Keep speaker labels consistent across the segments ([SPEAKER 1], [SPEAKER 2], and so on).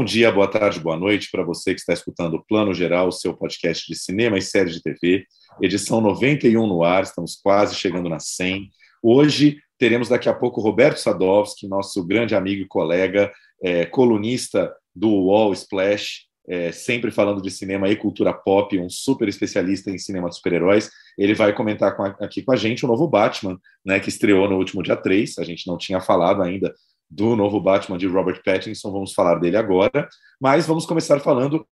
[SPEAKER 1] Bom dia, boa tarde, boa noite para você que está escutando o Plano Geral, seu podcast de cinema e séries de TV, edição 91 no ar, estamos quase chegando na 100. Hoje teremos daqui a pouco Roberto Sadowski, nosso grande amigo e colega, é, colunista do Wall Splash, é, sempre falando de cinema e cultura pop, um super especialista em cinema de super-heróis. Ele vai comentar com a, aqui com a gente o novo Batman, né, que estreou no último dia 3, a gente não tinha falado ainda do novo Batman de Robert Pattinson, vamos falar dele agora, mas vamos começar falando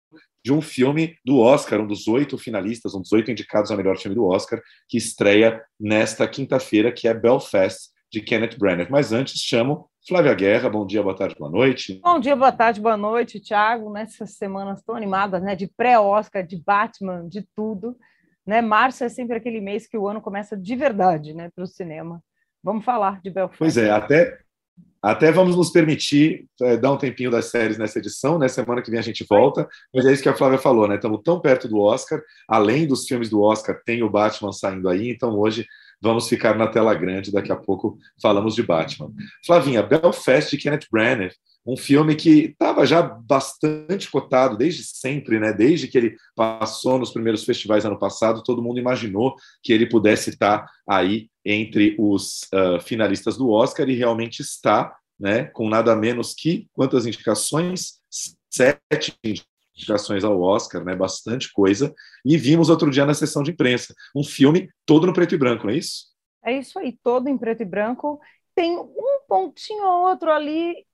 [SPEAKER 1] de um filme do Oscar, um dos oito finalistas, um dos oito indicados ao melhor filme do Oscar, que estreia nesta quinta-feira, que é Belfast, de Kenneth Branagh. Mas antes, chamo Flávia Guerra, bom dia, boa tarde, boa noite.
[SPEAKER 2] Bom dia, boa tarde, boa noite, Thiago. Nessas semanas tão animadas, né, de pré-Oscar, de Batman, de tudo. Né? Março é sempre aquele mês que o ano começa de verdade né, para o cinema. Vamos falar de Belfast.
[SPEAKER 1] Pois é, até até vamos nos permitir é, dar um tempinho das séries nessa edição, né? Semana que vem a gente volta, mas é isso que a Flávia falou, né? Estamos tão perto do Oscar, além dos filmes do Oscar, tem o Batman saindo aí, então hoje vamos ficar na tela grande, daqui a pouco falamos de Batman. Flavinha, Belfast de Kenneth Branagh, um filme que estava já bastante cotado desde sempre, né? Desde que ele passou nos primeiros festivais ano passado, todo mundo imaginou que ele pudesse estar aí entre os uh, finalistas do Oscar e realmente está, né? Com nada menos que quantas indicações? Sete indicações ao Oscar, né? Bastante coisa. E vimos outro dia na sessão de imprensa um filme todo no preto e branco, não é isso?
[SPEAKER 2] É isso aí, todo em preto e branco. Tem um pontinho ou outro ali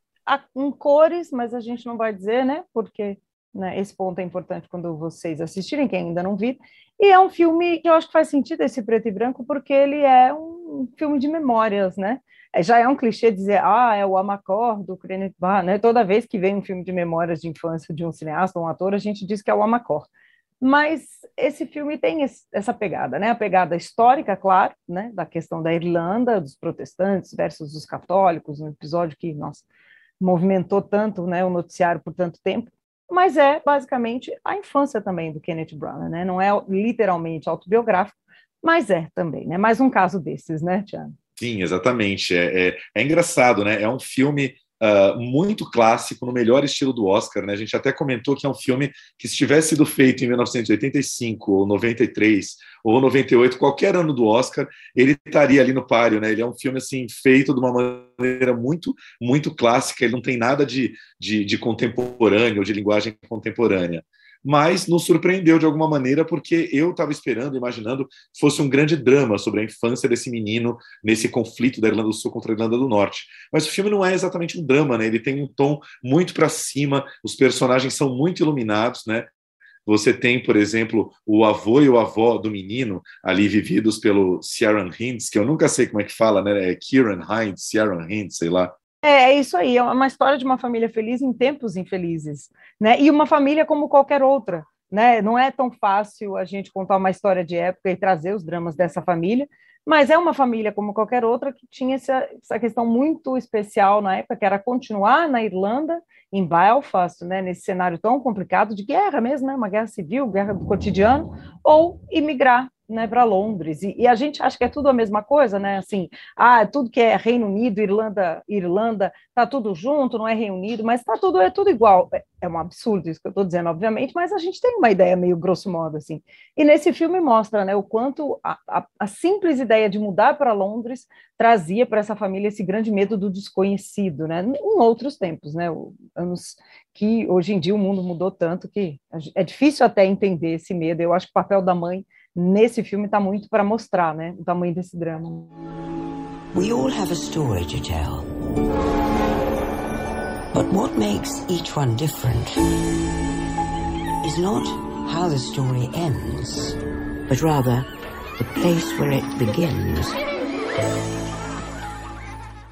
[SPEAKER 2] em cores, mas a gente não vai dizer, né? Porque né, esse ponto é importante quando vocês assistirem, quem ainda não viu. E é um filme que eu acho que faz sentido esse preto e branco, porque ele é um filme de memórias, né? É, já é um clichê dizer, ah, é o Amacor do Kenneth Branagh, né? Toda vez que vem um filme de memórias de infância de um cineasta, um ator, a gente diz que é o Amacor. Mas esse filme tem esse, essa pegada, né? A pegada histórica, claro, né? Da questão da Irlanda, dos protestantes versus os católicos, um episódio que, nossa, movimentou tanto né, o noticiário por tanto tempo, mas é basicamente a infância também do Kenneth Branagh, né? Não é literalmente autobiográfico, mas é também, né? Mais um caso desses, né, Tiago?
[SPEAKER 1] Sim, exatamente. É, é, é, engraçado, né? É um filme uh, muito clássico, no melhor estilo do Oscar. Né? A gente até comentou que é um filme que, se tivesse sido feito em 1985, ou 93, ou 98, qualquer ano do Oscar, ele estaria ali no páreo. Né? Ele é um filme assim feito de uma maneira muito, muito clássica, ele não tem nada de, de, de contemporâneo, de linguagem contemporânea mas nos surpreendeu de alguma maneira, porque eu estava esperando, imaginando, fosse um grande drama sobre a infância desse menino nesse conflito da Irlanda do Sul contra a Irlanda do Norte. Mas o filme não é exatamente um drama, né? Ele tem um tom muito para cima, os personagens são muito iluminados, né? Você tem, por exemplo, o avô e o avó do menino ali vividos pelo Ciaran Hinds, que eu nunca sei como é que fala, né? É Kieran Hinds, Ciaran Hinds, sei lá.
[SPEAKER 2] É, é isso aí, é uma história de uma família feliz em tempos infelizes, né? E uma família como qualquer outra, né? Não é tão fácil a gente contar uma história de época e trazer os dramas dessa família, mas é uma família como qualquer outra que tinha essa, essa questão muito especial na época, que era continuar na Irlanda, em Belfast, né, nesse cenário tão complicado de guerra mesmo, né, uma guerra civil, guerra do cotidiano, ou imigrar né, para Londres. E, e, a gente acha que é tudo a mesma coisa, né? Assim, ah, tudo que é Reino Unido, Irlanda, Irlanda, tá tudo junto, não é Reino Unido, mas tá tudo é tudo igual. É, é um absurdo isso que eu estou dizendo, obviamente, mas a gente tem uma ideia meio grosso modo assim. E nesse filme mostra, né, o quanto a, a, a simples ideia de mudar para Londres trazia para essa família esse grande medo do desconhecido, né? Em outros tempos, né? Anos que hoje em dia o mundo mudou tanto que é difícil até entender esse medo. Eu acho que o papel da mãe nesse filme está muito para mostrar, né, o tamanho desse drama. We all have a story to tell.
[SPEAKER 3] But what makes each one different is not how the story ends, but rather the place where it begins.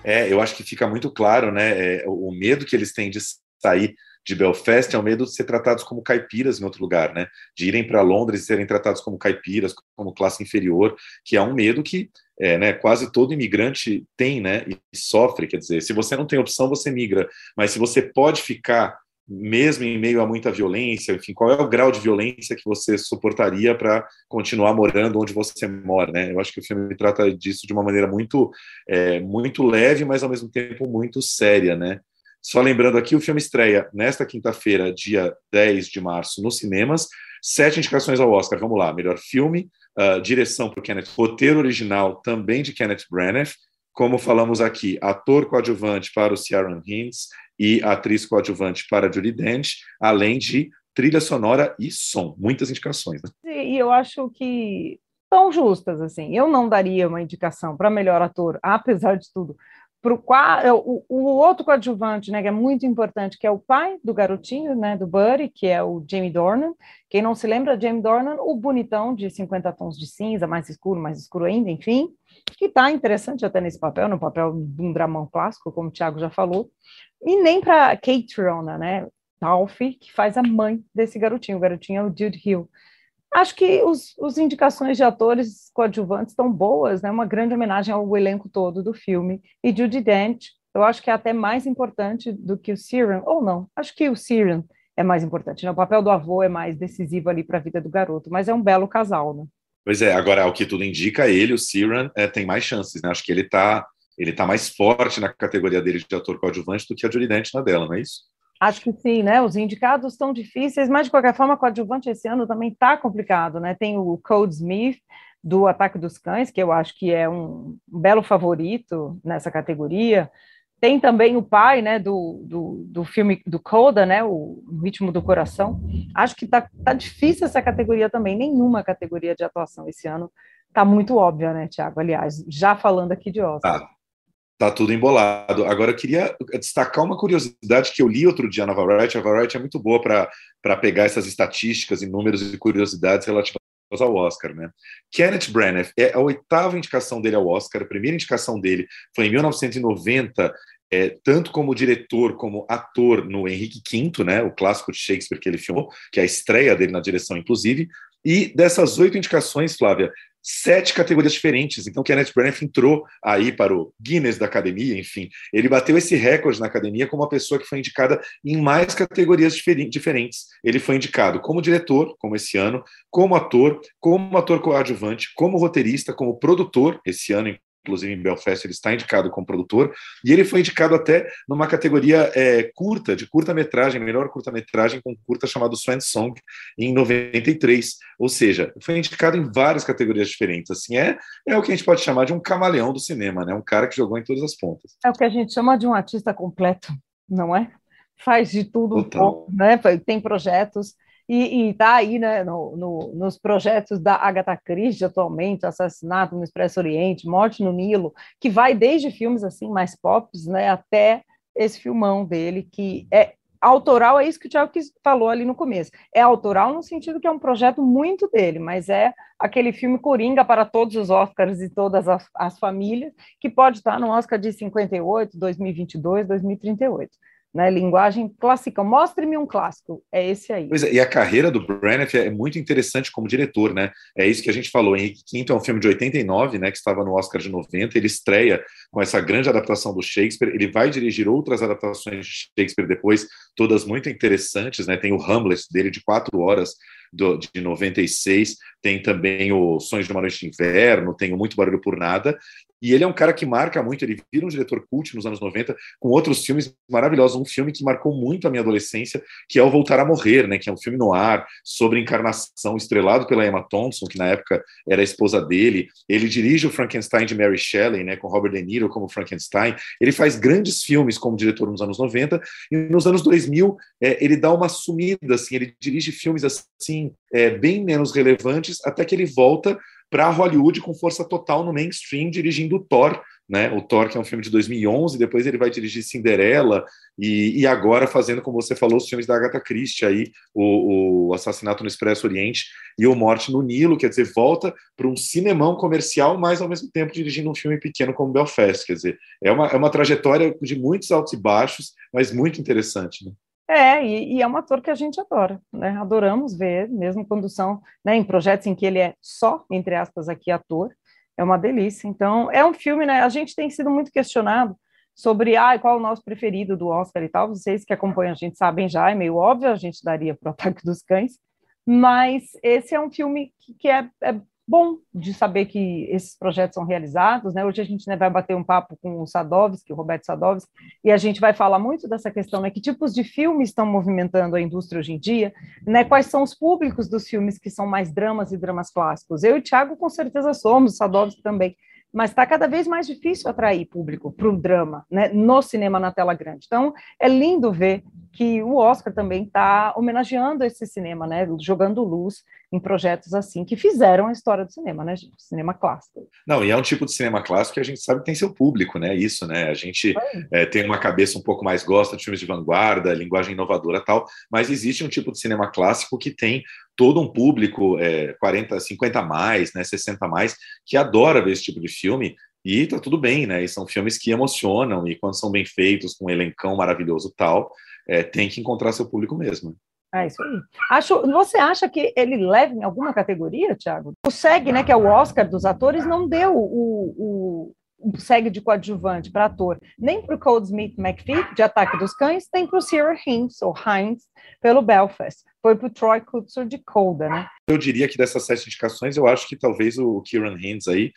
[SPEAKER 1] É, eu acho que fica muito claro, né? É, o medo que eles têm de sair de Belfast é o medo de ser tratados como caipiras em outro lugar, né? De irem para Londres e serem tratados como caipiras, como classe inferior, que é um medo que é, né, quase todo imigrante tem, né? E sofre. Quer dizer, se você não tem opção, você migra. Mas se você pode ficar mesmo em meio a muita violência, enfim, qual é o grau de violência que você suportaria para continuar morando onde você mora, né? Eu acho que o filme trata disso de uma maneira muito, é, muito leve, mas ao mesmo tempo muito séria, né? Só lembrando aqui, o filme estreia nesta quinta-feira, dia 10 de março, nos cinemas. Sete indicações ao Oscar. Vamos lá: melhor filme, uh, direção para Kenneth, roteiro original também de Kenneth Branagh. Como falamos aqui, ator coadjuvante para o Ciaran Hinds, e atriz coadjuvante para Judy Dench, além de trilha sonora e som. Muitas indicações.
[SPEAKER 2] Né? E eu acho que são justas, assim. Eu não daria uma indicação para melhor ator, apesar de tudo. Pro, é, o, o outro coadjuvante, né, que é muito importante, que é o pai do garotinho, né, do Buddy, que é o Jamie Dornan. Quem não se lembra, Jamie Dornan, o bonitão de 50 tons de cinza, mais escuro, mais escuro ainda, enfim, que está interessante até nesse papel, no papel de um dramão clássico, como o Thiago já falou. E nem para Kate Rona, né? Alfie, que faz a mãe desse garotinho. O garotinho é o Jude Hill. Acho que os, os indicações de atores coadjuvantes estão boas, né? Uma grande homenagem ao elenco todo do filme. E Judy Dent, eu acho que é até mais importante do que o Siren, ou não, acho que o Siren é mais importante. Né? O papel do avô é mais decisivo ali para a vida do garoto, mas é um belo casal, né?
[SPEAKER 1] Pois é, agora, o que tudo indica, ele, o Siren, é, tem mais chances, né? Acho que ele está ele tá mais forte na categoria dele de ator coadjuvante do que a Judy Dent na dela, não é isso?
[SPEAKER 2] Acho que sim, né? Os indicados estão difíceis, mas de qualquer forma, coadjuvante esse ano também está complicado, né? Tem o Code Smith do Ataque dos Cães, que eu acho que é um belo favorito nessa categoria. Tem também o pai, né, do, do, do filme do Coda, né, o Ritmo do Coração. Acho que tá, tá difícil essa categoria também. Nenhuma categoria de atuação esse ano tá muito óbvia, né, Tiago? Aliás, já falando aqui de Oscar.
[SPEAKER 1] Ah, Tá tudo embolado. Agora, eu queria destacar uma curiosidade que eu li outro dia na Variety. A Variety é muito boa para pegar essas estatísticas e números e curiosidades relativas ao Oscar, né? Kenneth Branagh é a oitava indicação dele ao Oscar. A primeira indicação dele foi em 1990, é, tanto como diretor como ator no Henrique V, né? O clássico de Shakespeare que ele filmou, que é a estreia dele na direção, inclusive. E dessas oito indicações, Flávia, sete categorias diferentes. Então, Kenneth Branagh entrou aí para o Guinness da academia, enfim, ele bateu esse recorde na academia como uma pessoa que foi indicada em mais categorias diferentes. Ele foi indicado como diretor, como esse ano, como ator, como ator coadjuvante, como roteirista, como produtor, esse ano, inclusive em Belfast ele está indicado como produtor, e ele foi indicado até numa categoria é, curta, de curta-metragem, melhor curta-metragem com curta chamado Swan Song, em 93, ou seja, foi indicado em várias categorias diferentes, assim, é, é o que a gente pode chamar de um camaleão do cinema, né, um cara que jogou em todas as pontas.
[SPEAKER 2] É o que a gente chama de um artista completo, não é? Faz de tudo um pouco, né, tem projetos e está aí né, no, no, nos projetos da Agatha Christie atualmente, Assassinato no Expresso Oriente, Morte no Nilo, que vai desde filmes assim mais pop né, até esse filmão dele, que é autoral, é isso que o Tiago falou ali no começo. É autoral no sentido que é um projeto muito dele, mas é aquele filme Coringa para todos os Oscars e todas as, as famílias, que pode estar no Oscar de 58, 2022, 2038 né? Linguagem clássica. Mostre-me um clássico. É esse aí.
[SPEAKER 1] Pois é, e a carreira do Branagh é muito interessante como diretor, né? É isso que a gente falou. Henrique V é um filme de 89, né? Que estava no Oscar de 90. Ele estreia com essa grande adaptação do Shakespeare. Ele vai dirigir outras adaptações de Shakespeare depois, todas muito interessantes, né? Tem o Hamlet dele de quatro horas do, de 96, tem também o Sonhos de uma Noite de Inverno, tem o Muito Barulho por Nada, e ele é um cara que marca muito, ele vira um diretor cult nos anos 90, com outros filmes maravilhosos. Um filme que marcou muito a minha adolescência, que é O Voltar a Morrer, né? Que é um filme no ar sobre encarnação, estrelado pela Emma Thompson, que na época era a esposa dele. Ele dirige o Frankenstein de Mary Shelley, né? Com Robert De Niro como Frankenstein. Ele faz grandes filmes como diretor nos anos 90, e nos anos 2000 é, ele dá uma sumida, assim, ele dirige filmes assim, é, bem menos relevantes, até que ele volta para Hollywood com força total no mainstream, dirigindo o Thor, né? O Thor, que é um filme de 2011, depois ele vai dirigir Cinderela, e, e agora fazendo, como você falou, os filmes da Agatha Christie, aí, o, o Assassinato no Expresso Oriente e o Morte no Nilo, quer dizer, volta para um cinemão comercial, mas ao mesmo tempo dirigindo um filme pequeno como Belfast, quer dizer, é uma, é uma trajetória de muitos altos e baixos, mas muito interessante, né?
[SPEAKER 2] É, e, e, é um ator que a gente adora, né? Adoramos ver, mesmo quando são né, em projetos em que ele é só, entre aspas, aqui ator, é uma delícia. Então, é um filme, né? A gente tem sido muito questionado sobre ah, qual é o nosso preferido do Oscar e tal. Vocês que acompanham a gente sabem já, é meio óbvio, a gente daria para o Ataque dos Cães, mas esse é um filme que, que é, é bom de saber que esses projetos são realizados. Né? Hoje a gente né, vai bater um papo com o Sadovski, o Roberto Sadovski, e a gente vai falar muito dessa questão, né? que tipos de filmes estão movimentando a indústria hoje em dia, né? quais são os públicos dos filmes que são mais dramas e dramas clássicos. Eu e o Thiago com certeza somos, o Sadovski também, mas está cada vez mais difícil atrair público para o drama, né, no cinema na tela grande. Então, é lindo ver que o Oscar também está homenageando esse cinema, né, jogando luz em projetos assim que fizeram a história do cinema, né, gente? Cinema clássico.
[SPEAKER 1] Não, e é um tipo de cinema clássico que a gente sabe que tem seu público, né? Isso, né? A gente é, tem uma cabeça um pouco mais gosta de filmes de vanguarda, linguagem inovadora, tal, mas existe um tipo de cinema clássico que tem todo um público, é, 40, 50 a mais, né, 60 a mais, que adora ver esse tipo de filme e tá tudo bem, né? E são filmes que emocionam e quando são bem feitos, com um elencão maravilhoso tal, é, tem que encontrar seu público mesmo.
[SPEAKER 2] É isso aí. Acho, você acha que ele leva em alguma categoria, Thiago? O SEG, né, que é o Oscar dos atores, não deu o, o, o SEG de coadjuvante para ator, nem para o Cold Smith McPhee, de Ataque dos Cães, nem para o Sarah Hines, ou Hines, pelo Belfast. Foi para o Troy Kutzer de Coda, né?
[SPEAKER 1] Eu diria que dessas sete indicações, eu acho que talvez o Kieran Hines aí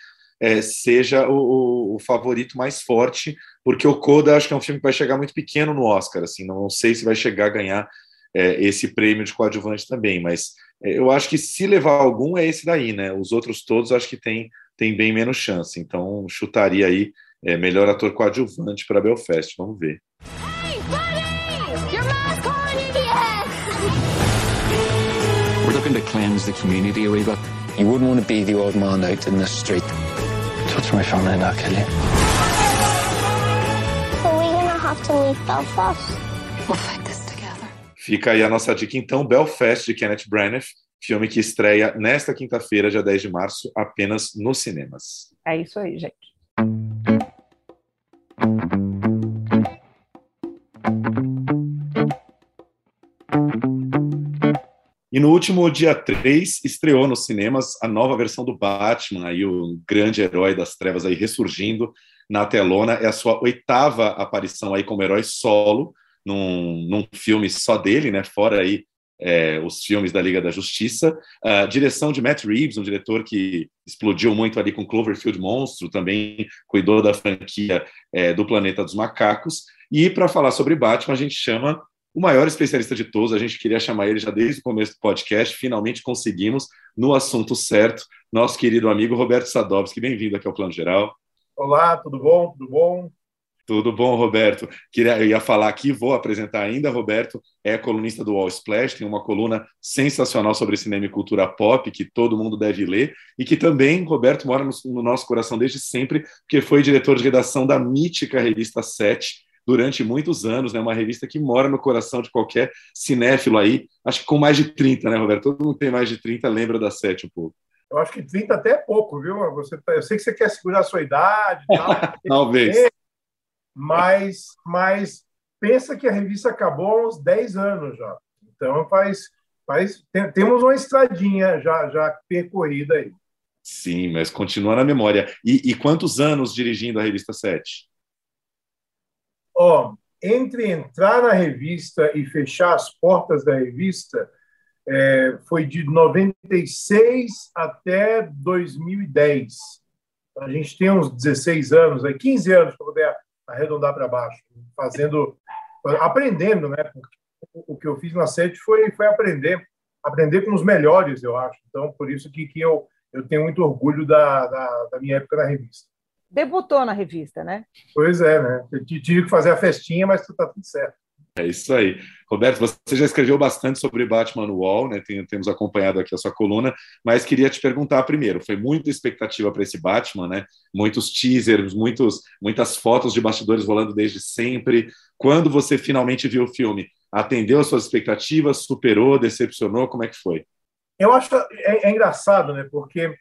[SPEAKER 1] é, seja o, o, favorito mais forte, porque o Coda acho que é um filme que vai chegar muito pequeno no Oscar, assim, não sei se vai chegar a ganhar é, esse prêmio de coadjuvante também, mas é, eu acho que se levar algum é esse daí, né? Os outros todos acho que tem, tem bem menos chance, então chutaria aí é, melhor ator coadjuvante para Belfast, vamos ver. Hey, We're looking to cleanse the community a wee bit. You wouldn't want to be the old man out in the street. Touch my family and I'll kill you. Are we gonna have to leave Belfast? We'll fight this together. Fica aí a nossa dica então, Belfast de Kenneth Branagh, filme que estreia nesta quinta-feira, dia 10 de março, apenas nos cinemas.
[SPEAKER 2] É isso aí, gente.
[SPEAKER 1] E no último dia 3, estreou nos cinemas a nova versão do Batman, aí o grande herói das trevas aí ressurgindo na telona. É a sua oitava aparição aí como herói solo, num, num filme só dele, né? Fora aí é, os filmes da Liga da Justiça. A direção de Matt Reeves, um diretor que explodiu muito ali com Cloverfield Monstro, também cuidou da franquia é, do Planeta dos Macacos. E para falar sobre Batman, a gente chama o maior especialista de todos. A gente queria chamar ele já desde o começo do podcast. Finalmente conseguimos, no assunto certo, nosso querido amigo Roberto Sadovski. Bem-vindo aqui ao Plano Geral.
[SPEAKER 4] Olá, tudo bom? Tudo bom?
[SPEAKER 1] Tudo bom, Roberto? Queria, eu ia falar aqui, vou apresentar ainda. Roberto é colunista do Wall Splash, tem uma coluna sensacional sobre cinema e cultura pop que todo mundo deve ler e que também, Roberto, mora no, no nosso coração desde sempre, porque foi diretor de redação da mítica revista 7, durante muitos anos, né? Uma revista que mora no coração de qualquer cinéfilo aí, acho que com mais de 30, né, Roberto? Todo mundo tem mais de 30, lembra da sete um pouco.
[SPEAKER 4] Eu acho que 30 até é pouco, viu? Você, tá, eu sei que você quer segurar a sua idade tal,
[SPEAKER 1] Talvez.
[SPEAKER 4] Mas, mas pensa que a revista acabou há uns 10 anos já. Então faz, faz tem, temos uma estradinha já, já percorrida aí.
[SPEAKER 1] Sim, mas continua na memória. E, e quantos anos dirigindo a revista 7?
[SPEAKER 4] Ó, entre entrar na revista e fechar as portas da revista, é, foi de 96 até 2010. A gente tem uns 16 anos, aí, 15 anos para poder arredondar para baixo, fazendo, aprendendo, né? O que eu fiz na sete foi, foi aprender, aprender com os melhores, eu acho. Então, por isso que, que eu, eu tenho muito orgulho da, da, da minha época na revista
[SPEAKER 2] debutou na revista, né?
[SPEAKER 4] Pois é, né? Eu tive que fazer a festinha, mas tá tudo certo.
[SPEAKER 1] É isso aí. Roberto, você já escreveu bastante sobre Batman no Wall, né? Tem, temos acompanhado aqui a sua coluna, mas queria te perguntar primeiro: foi muita expectativa para esse Batman, né? Muitos teasers, muitos, muitas fotos de bastidores rolando desde sempre. Quando você finalmente viu o filme, atendeu as suas expectativas, superou, decepcionou? Como é que foi?
[SPEAKER 4] Eu acho é, é engraçado, né? Porque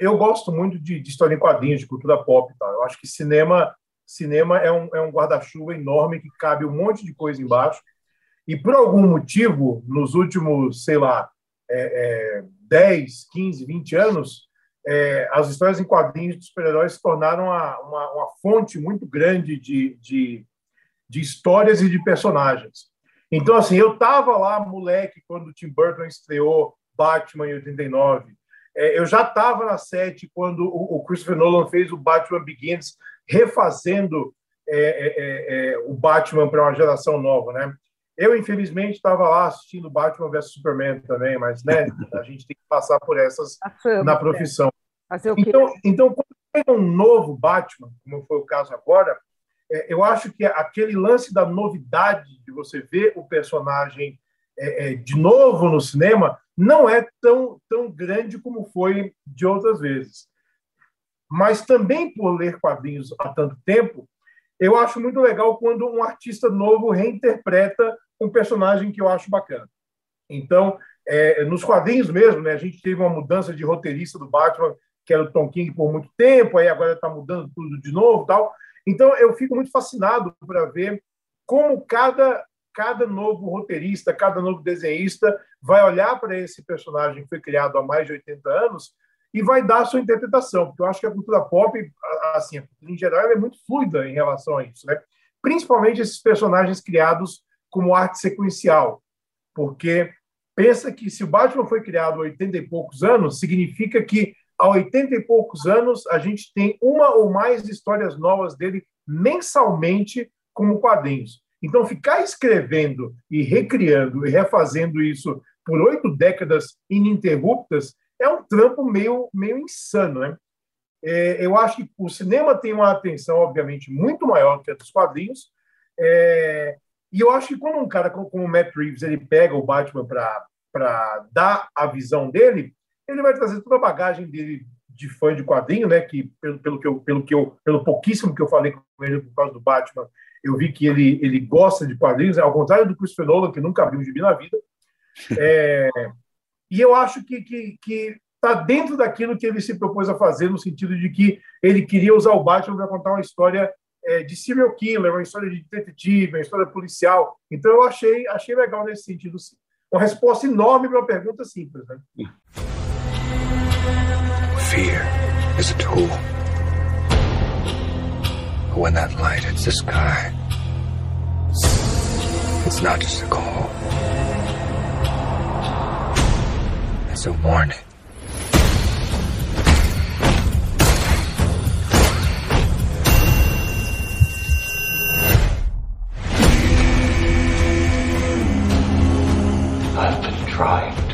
[SPEAKER 4] eu gosto muito de, de, história em quadrinhos, de cultura pop e tal. Eu acho que cinema cinema é um, é um guarda-chuva enorme que cabe um monte de coisa embaixo. E por algum motivo, nos últimos, sei lá, é, é, 10, 15, 20 anos, é, as histórias em quadrinhos de super-heróis se tornaram uma, uma, uma, fonte muito grande de, de, de histórias e de personagens. Então, assim, eu estava lá, moleque, quando o Tim Burton estreou Batman em 89. É, eu já estava na sete quando o, o Christopher Nolan fez o Batman Begins refazendo é, é, é, é o Batman para uma geração nova, né? Eu, infelizmente, estava lá assistindo Batman vs Superman também, mas né, a gente tem que passar por essas na né? profissão. Então, então, quando tem um novo Batman, como foi o caso agora, é, eu acho que aquele lance da novidade de você ver o personagem é, de novo no cinema não é tão, tão grande como foi de outras vezes. Mas também por ler quadrinhos há tanto tempo, eu acho muito legal quando um artista novo reinterpreta um personagem que eu acho bacana. Então, é, nos quadrinhos mesmo, né, a gente teve uma mudança de roteirista do Batman, que era o Tom King por muito tempo, aí agora está mudando tudo de novo, tal. Então, eu fico muito fascinado para ver como cada cada novo roteirista, cada novo desenhista vai olhar para esse personagem que foi criado há mais de 80 anos e vai dar a sua interpretação, porque eu acho que a cultura pop, assim, em geral, é muito fluida em relação a isso, né? Principalmente esses personagens criados como arte sequencial, porque pensa que se o Batman foi criado há 80 e poucos anos, significa que há 80 e poucos anos a gente tem uma ou mais histórias novas dele mensalmente como quadrinhos. Então, ficar escrevendo e recriando e refazendo isso por oito décadas ininterruptas é um trampo meio, meio insano, né? É, eu acho que o cinema tem uma atenção, obviamente, muito maior que a dos quadrinhos. É, e eu acho que quando um cara como o Matt Reeves ele pega o Batman para dar a visão dele, ele vai trazer toda a bagagem dele de fã de quadrinho, né? Que pelo, pelo que eu, pelo que eu, pelo pouquíssimo que eu falei com ele por causa do Batman, eu vi que ele ele gosta de quadrinhos, ao contrário do Christopher Nolan que nunca viu um gibi na vida. É, e eu acho que que, que está dentro daquilo que ele se propôs a fazer, no sentido de que ele queria usar o Batman para contar uma história é, de serial killer, uma história de detetive, uma história policial. Então eu achei, achei legal nesse sentido. Sim. Uma resposta enorme para uma pergunta simples. Né? Fear is a tool. But when that light hits the sky, it's not just a call. It's a warning.
[SPEAKER 2] É,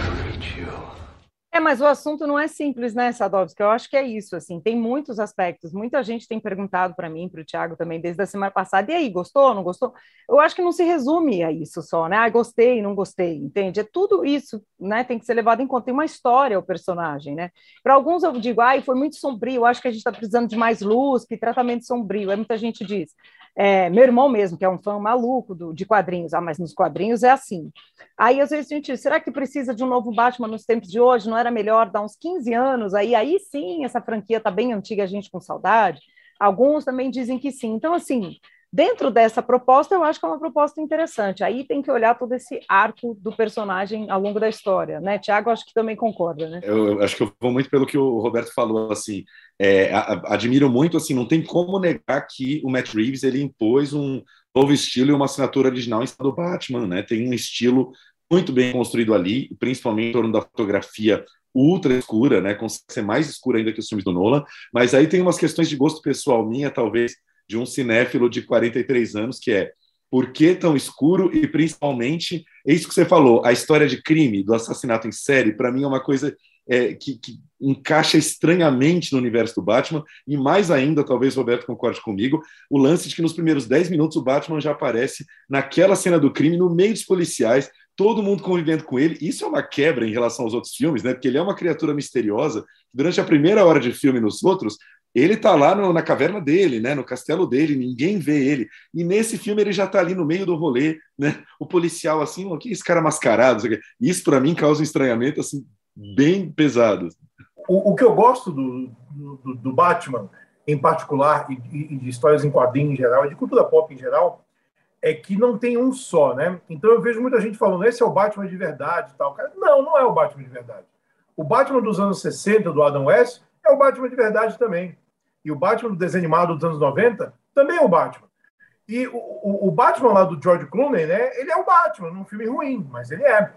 [SPEAKER 2] mas o assunto não é simples, né, Sadovski? Eu acho que é isso, assim, tem muitos aspectos. Muita gente tem perguntado para mim, para o Tiago também, desde a semana passada, e aí, gostou, não gostou? Eu acho que não se resume a isso só, né? Ah, gostei, não gostei, entende? É tudo isso, né? Tem que ser levado em conta. Tem uma história o personagem, né? Para alguns eu digo, ai, foi muito sombrio, acho que a gente está precisando de mais luz, que tratamento sombrio. Aí muita gente diz, é, meu irmão mesmo, que é um fã maluco do, de quadrinhos, ah, mas nos quadrinhos é assim. Aí às vezes a gente, será que precisa de um novo Batman nos tempos de hoje? Não era melhor dar uns 15 anos? Aí, aí sim, essa franquia está bem antiga, a gente com saudade. Alguns também dizem que sim. Então, assim, Dentro dessa proposta, eu acho que é uma proposta interessante. Aí tem que olhar todo esse arco do personagem ao longo da história, né? Tiago, acho que também concorda, né?
[SPEAKER 1] Eu, acho que eu vou muito pelo que o Roberto falou, assim, é, admiro muito, assim, não tem como negar que o Matt Reeves, ele impôs um novo estilo e uma assinatura original em cima do Batman, né? Tem um estilo muito bem construído ali, principalmente em torno da fotografia ultra escura, né? Consegue ser mais escura ainda que os filmes do Nolan, mas aí tem umas questões de gosto pessoal minha, talvez, de um cinéfilo de 43 anos, que é por que tão escuro e principalmente, é isso que você falou, a história de crime, do assassinato em série, para mim é uma coisa é, que, que, encaixa estranhamente no universo do Batman, e mais ainda, talvez Roberto concorde comigo, o lance de que nos primeiros 10 minutos o Batman já aparece naquela cena do crime, no meio dos policiais, todo mundo convivendo com ele. Isso é uma quebra em relação aos outros filmes, né? Porque ele é uma criatura misteriosa. Durante a primeira hora de filme nos outros, ele está lá no, na caverna dele, né, no castelo dele, ninguém vê ele. E nesse filme ele já está ali no meio do rolê, né? O policial assim, o que esse cara mascarado? Isso para mim causa um estranhamento assim bem pesado.
[SPEAKER 4] O, o que eu gosto do, do, do, Batman, em particular, e, e de histórias em quadrinhos em geral, e de cultura pop em geral, é que não tem um só, né? Então eu vejo muita gente falando, esse é o Batman de verdade tal. Não, não é o Batman de verdade. O Batman dos anos 60, do Adam West, é o Batman de verdade também. E o Batman do desenho animado dos anos 90 também é o Batman. E o, o, o, Batman lá do George Clooney, né? Ele é o Batman, num filme ruim, mas ele é.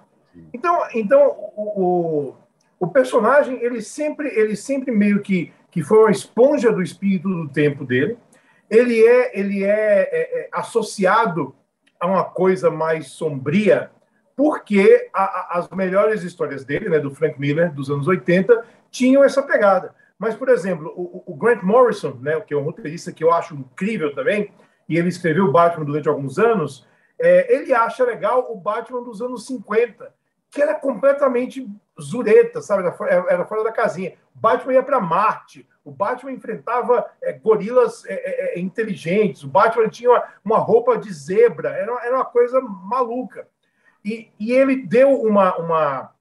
[SPEAKER 4] Então, então o, o, o, personagem, ele sempre, ele sempre meio que, que foi uma esponja do espírito do tempo dele. Ele é, ele é, é, é associado a uma coisa mais sombria, porque a, a, as melhores histórias dele, né, do Frank Miller, dos anos 80, tinham essa pegada. Mas, por exemplo, o, o Grant Morrison, né, que é um roteirista que eu acho incrível também, e ele escreveu o Batman durante alguns anos, é, ele acha legal o Batman dos anos 50, que era completamente zureta, sabe? Era, era fora da casinha. O Batman ia para Marte, o Batman enfrentava é, gorilas é, é, é, inteligentes, o Batman tinha uma, uma roupa de zebra, era, era uma coisa maluca. E, e ele deu uma, uma,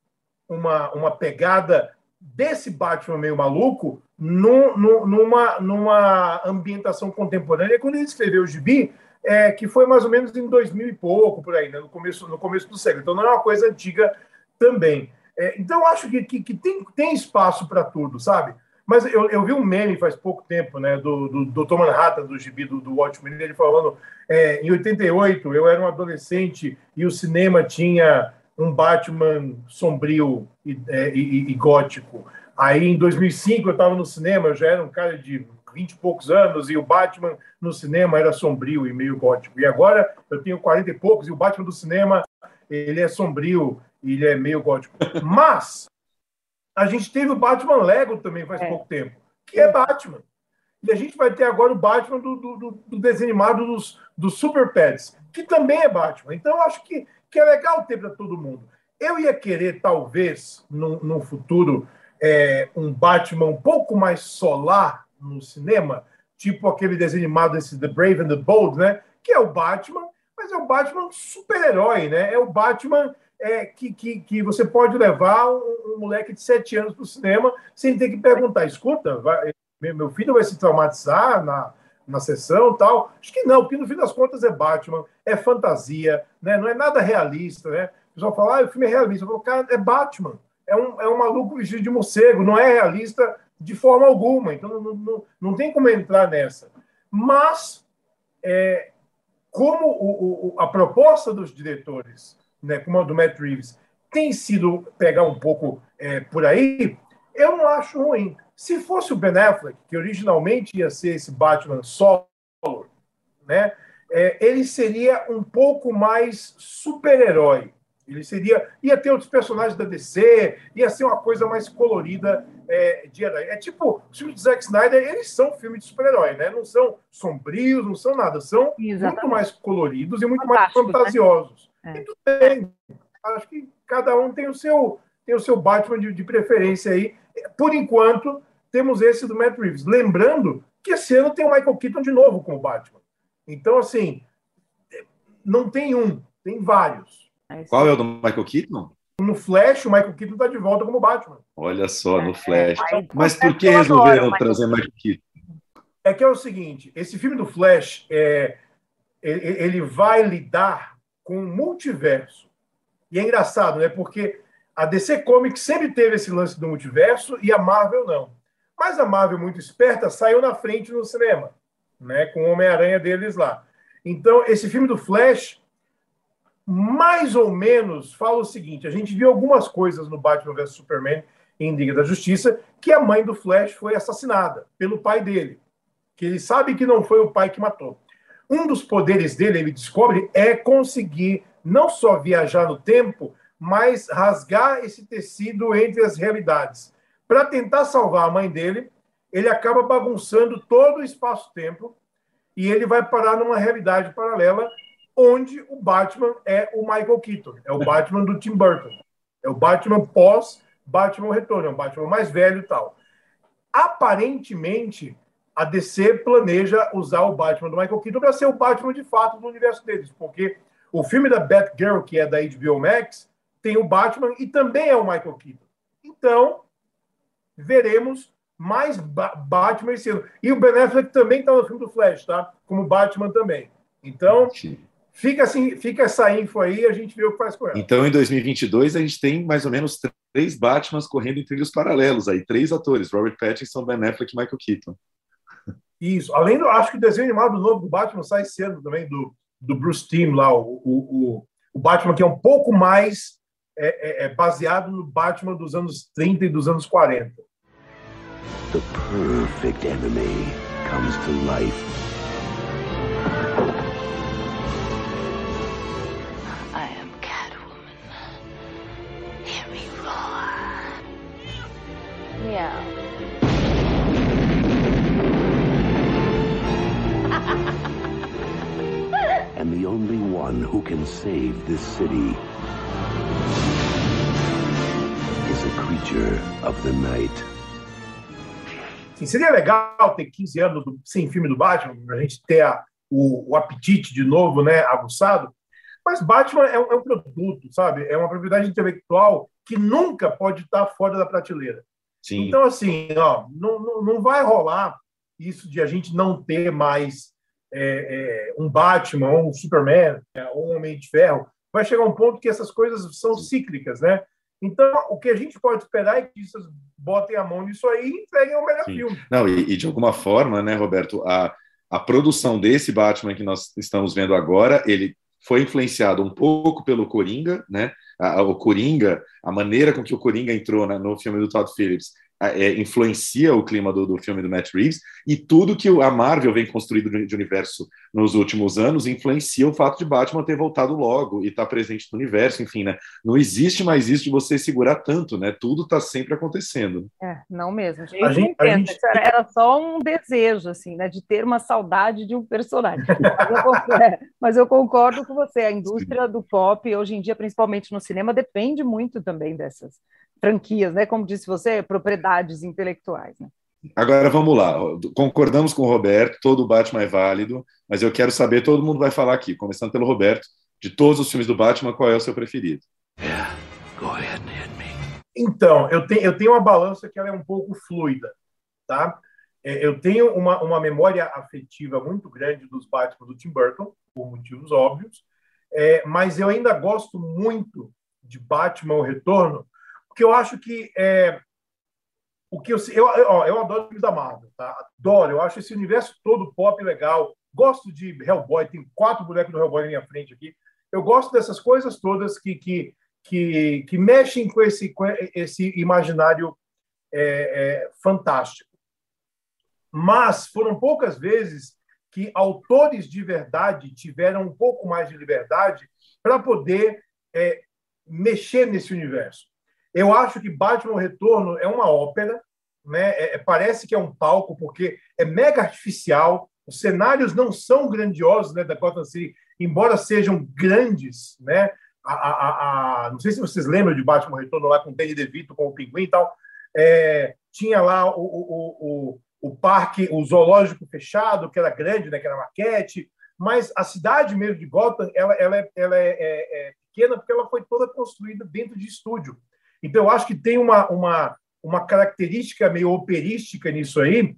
[SPEAKER 4] uma, uma pegada desse Batman meio maluco num, numa, numa ambientação contemporânea. Quando ele escreveu o Gibi, é, que foi mais ou menos em 2000 e pouco, por aí, né, no, começo, no começo do século. Então não é uma coisa antiga também. É, então acho que, que, que tem, tem espaço para tudo, sabe? Mas eu, eu vi um meme faz pouco tempo, né, do, do, do Dr. Manhattan, do gibi do, do Watchmen, ele falando, é, em 88, eu era um adolescente e o cinema tinha um Batman sombrio e, é, e, e gótico. Aí, em 2005, eu estava no cinema, eu já era um cara de 20 e poucos anos, e o Batman no cinema era sombrio e meio gótico. E agora eu tenho 40 e poucos, e o Batman do cinema, ele é sombrio e ele é meio gótico. Mas, a gente teve o Batman Lego também faz é. pouco tempo, que é Batman. E a gente vai ter agora o Batman do, do, do desenho animado dos, dos Super Pets, que também é Batman. Então, eu acho que que é legal ter para todo mundo. Eu ia querer, talvez, no futuro, é, um Batman um pouco mais solar no cinema, tipo aquele desenho animado, esse The Brave and the Bold, né? Que é o Batman, mas é o Batman super-herói, né? É o Batman é, que, que, que você pode levar um, um moleque de sete anos para o cinema sem ter que perguntar: escuta, vai, meu filho vai se traumatizar na, na sessão tal. Acho que não, porque no fim das contas é Batman, é fantasia, né? não é nada realista. Né? O pessoal fala, ah, o filme é realista. Eu falo, cara, é Batman. É um, é um maluco vestido de morcego, não é realista de forma alguma. Então não, não, não tem como entrar nessa. Mas, é, como o, o, a proposta dos diretores, né, como a do Matt Reeves, tem sido pegar um pouco é, por aí, eu não acho ruim. Se fosse o Ben Affleck, que originalmente ia ser esse Batman solo, né, é, ele seria um pouco mais super-herói. Ele seria. ia ter outros personagens da DC, ia ser uma coisa mais colorida é, de herói. É tipo, os filmes de Zack Snyder, eles são filmes de super-herói, né? Não são sombrios, não são nada. São Exatamente. muito mais coloridos e muito Fantástico, mais né? fantasiosos. Né? E tudo bem. Acho que cada um tem o seu, tem o seu Batman de, de preferência aí. Por enquanto, temos esse do Matt Reeves. Lembrando que esse ano tem o Michael Keaton de novo com o Batman. Então, assim, não tem um, tem vários.
[SPEAKER 1] É Qual é o do Michael Keaton?
[SPEAKER 4] No Flash, o Michael Keaton está de volta como Batman.
[SPEAKER 1] Olha só, no é, Flash. É, Mas por que resolveram trazer Michael Keaton?
[SPEAKER 4] É que é o seguinte, esse filme do Flash, é, ele vai lidar com o multiverso. E é engraçado, né? Porque a DC Comics sempre teve esse lance do multiverso e a Marvel não. Mas a Marvel, muito esperta, saiu na frente no cinema, né, com o Homem-Aranha deles lá. Então, esse filme do Flash, mais ou menos, fala o seguinte: a gente viu algumas coisas no Batman vs Superman em Liga da Justiça, que a mãe do Flash foi assassinada pelo pai dele, que ele sabe que não foi o pai que matou. Um dos poderes dele, ele descobre, é conseguir não só viajar no tempo, mas rasgar esse tecido entre as realidades. Para tentar salvar a mãe dele, ele acaba bagunçando todo o espaço-tempo e ele vai parar numa realidade paralela onde o Batman é o Michael Keaton, é o Batman do Tim Burton, é o Batman pós Batman Retorno, é um Batman mais velho e tal. Aparentemente, a DC planeja usar o Batman do Michael Keaton para ser o Batman de fato do universo deles, porque o filme da Batgirl, que é da HBO Max, tem o Batman e também é o Michael Keaton. Então, veremos mais ba Batman esse ano. E o Ben Affleck também está no filme do Flash, tá? Como Batman também. Então, fica assim, fica essa info aí e a gente vê o que faz com ela.
[SPEAKER 1] Então, em 2022, a gente tem mais ou menos três Batmans correndo em trilhos paralelos aí, três atores, Robert Pattinson, Ben Affleck e Michael Keaton.
[SPEAKER 4] Isso. Além do, acho que o desenho animado novo do Batman sai ano também, do, do Bruce Timm lá, o, o, o Batman que é um pouco mais é, é, é baseado no Batman dos anos 30 e dos anos 40. The perfect enemy comes to life. I am Catwoman. Hear me roar. Yeah. and the only one who can save this city creature of the night. Assim, seria legal ter 15 anos do, sem filme do Batman, para a gente ter a, o, o, apetite de novo, né, aguçado. Mas Batman é um, é um, produto, sabe? É uma propriedade intelectual que nunca pode estar fora da prateleira. Sim. Então, assim, ó, não, não, não vai rolar isso de a gente não ter mais é, é, um Batman, um Superman, é, ou um Homem de Ferro. Vai chegar um ponto que essas coisas são cíclicas, né? Então, o que a gente pode esperar é que vocês botem a mão nisso aí e entreguem o melhor Sim. filme.
[SPEAKER 1] Não, e, e, de alguma forma, né, Roberto, a, a produção desse Batman que nós estamos vendo agora, ele foi influenciado um pouco pelo Coringa, né? A, a, o Coringa, a maneira com que o Coringa entrou né, no filme do Todd Phillips é, influencia o clima do, do, filme do Matt Reeves e tudo que a Marvel vem construindo de universo nos últimos anos influencia o fato de Batman ter voltado logo e estar tá presente no universo, enfim, né? Não existe mais isso de você segurar tanto, né? Tudo está sempre acontecendo.
[SPEAKER 2] É, não mesmo. A gente, a gente... Era só um desejo, assim, né? De ter uma saudade de um personagem. mas, eu concordo, é, mas eu concordo com você. A indústria Sim. do pop, hoje em dia, principalmente no cinema, depende muito também dessas franquias, né? Como disse você, propriedades intelectuais. Né?
[SPEAKER 1] Agora vamos lá. Concordamos com o Roberto, todo o Batman é válido, mas eu quero saber, todo mundo vai falar aqui, começando pelo Roberto, de todos os filmes do Batman, qual é o seu preferido? Yeah, go
[SPEAKER 4] ahead and hit me. Então, eu tenho, eu tenho uma balança que ela é um pouco fluida, tá? É, eu tenho uma, uma memória afetiva muito grande dos Batman do Tim Burton, por motivos óbvios, é, mas eu ainda gosto muito de Batman O Retorno, porque eu acho que é, o que eu, eu, ó, eu adoro filmes da Marvel, tá? Adoro, eu acho esse universo todo pop legal. Gosto de Hellboy, tem quatro bonecos do Hellboy na minha frente aqui. Eu gosto dessas coisas todas que, que, que, que mexem com esse, com esse imaginário é, é, fantástico. Mas foram poucas vezes que autores de verdade tiveram um pouco mais de liberdade para poder é, mexer nesse universo. Eu acho que Batman Retorno é uma ópera, né? É, é, parece que é um palco, porque é mega artificial, os cenários não são grandiosos né, da Gotham City, embora sejam grandes. Né? A, a, a, não sei se vocês lembram de Batman Retorno lá com o Danny DeVito, com o Pinguim e tal. É, tinha lá o, o, o, o, parque, o zoológico fechado, que era grande, né, que era maquete, mas a cidade mesmo de Gotham ela, ela, é, ela é, é, é pequena porque ela foi toda construída dentro de estúdio. Então, eu acho que tem uma, uma, uma característica meio operística nisso aí,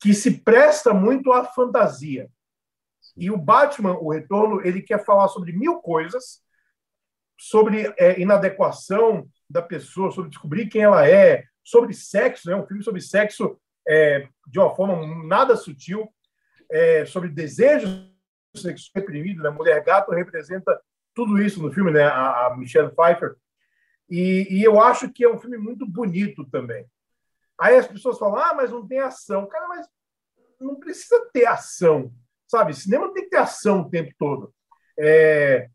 [SPEAKER 4] que se presta muito à fantasia. E o Batman, o Retorno, ele quer falar sobre mil coisas, sobre é, inadequação da pessoa, sobre descobrir quem ela é, sobre sexo, né? um filme sobre sexo é, de uma forma nada sutil, é, sobre desejo sexual reprimido. Né? Mulher Gato representa tudo isso no filme, né? a, a Michelle Pfeiffer e, e, eu acho que é um filme muito bonito também. Aí as pessoas falam, ah, mas não tem ação. Cara, mas não precisa ter ação, sabe? Cinema tem que ter ação o tempo todo. É...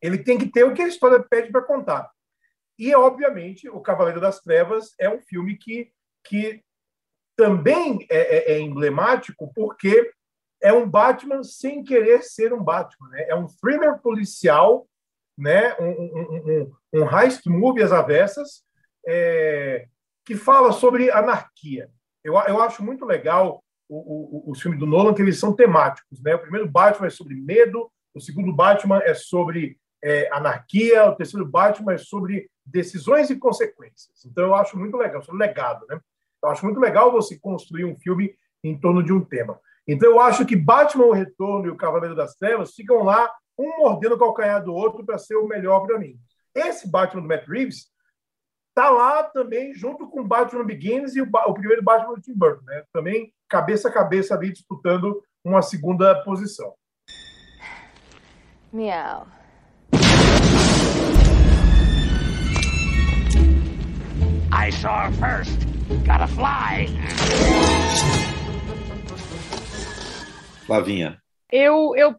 [SPEAKER 4] Ele tem que ter o que a história pede para contar. E, obviamente, O Cavaleiro das Trevas é um filme que, que também é, é, é emblemático porque é um Batman sem querer ser um Batman. Né? É um thriller policial, né? um, um, um, um heist movie às avessas, é, que fala sobre anarquia. Eu, eu acho muito legal o, o, os filmes do Nolan, que eles são temáticos. Né? O primeiro Batman é sobre medo, o segundo Batman é sobre é, anarquia, o terceiro Batman é sobre decisões e consequências. Então, eu acho muito legal, sobre legado. Né? Eu acho muito legal você construir um filme em torno de um tema. Então, eu acho que Batman, o Retorno e o Cavaleiro das Trevas ficam lá, um mordendo o calcanhar do outro para ser o melhor para mim. Esse Batman do Matt Reeves tá lá também junto com Batman Begins e o, o primeiro Batman do Tim Burton, né? Também cabeça a cabeça ali disputando uma segunda posição. Meow. I saw first. Gotta fly.
[SPEAKER 1] Flavinha.
[SPEAKER 2] Eu, eu,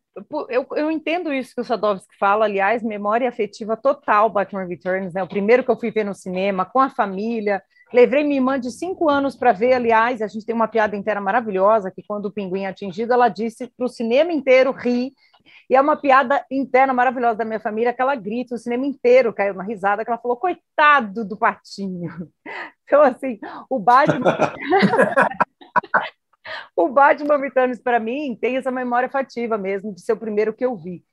[SPEAKER 2] eu, eu entendo isso que o Sadovski fala, aliás, memória afetiva total, Batman Returns, né? O primeiro que eu fui ver no cinema, com a família. Levei minha irmã de cinco anos para ver, aliás, a gente tem uma piada inteira maravilhosa, que quando o pinguim é atingido, ela disse para o cinema inteiro rir. E é uma piada interna maravilhosa da minha família, que ela grita, o cinema inteiro caiu na risada, que ela falou, coitado do patinho. Então, assim, o Batman... o Batman Returns, para mim, tem essa memória fativa mesmo, de ser o primeiro que eu vi.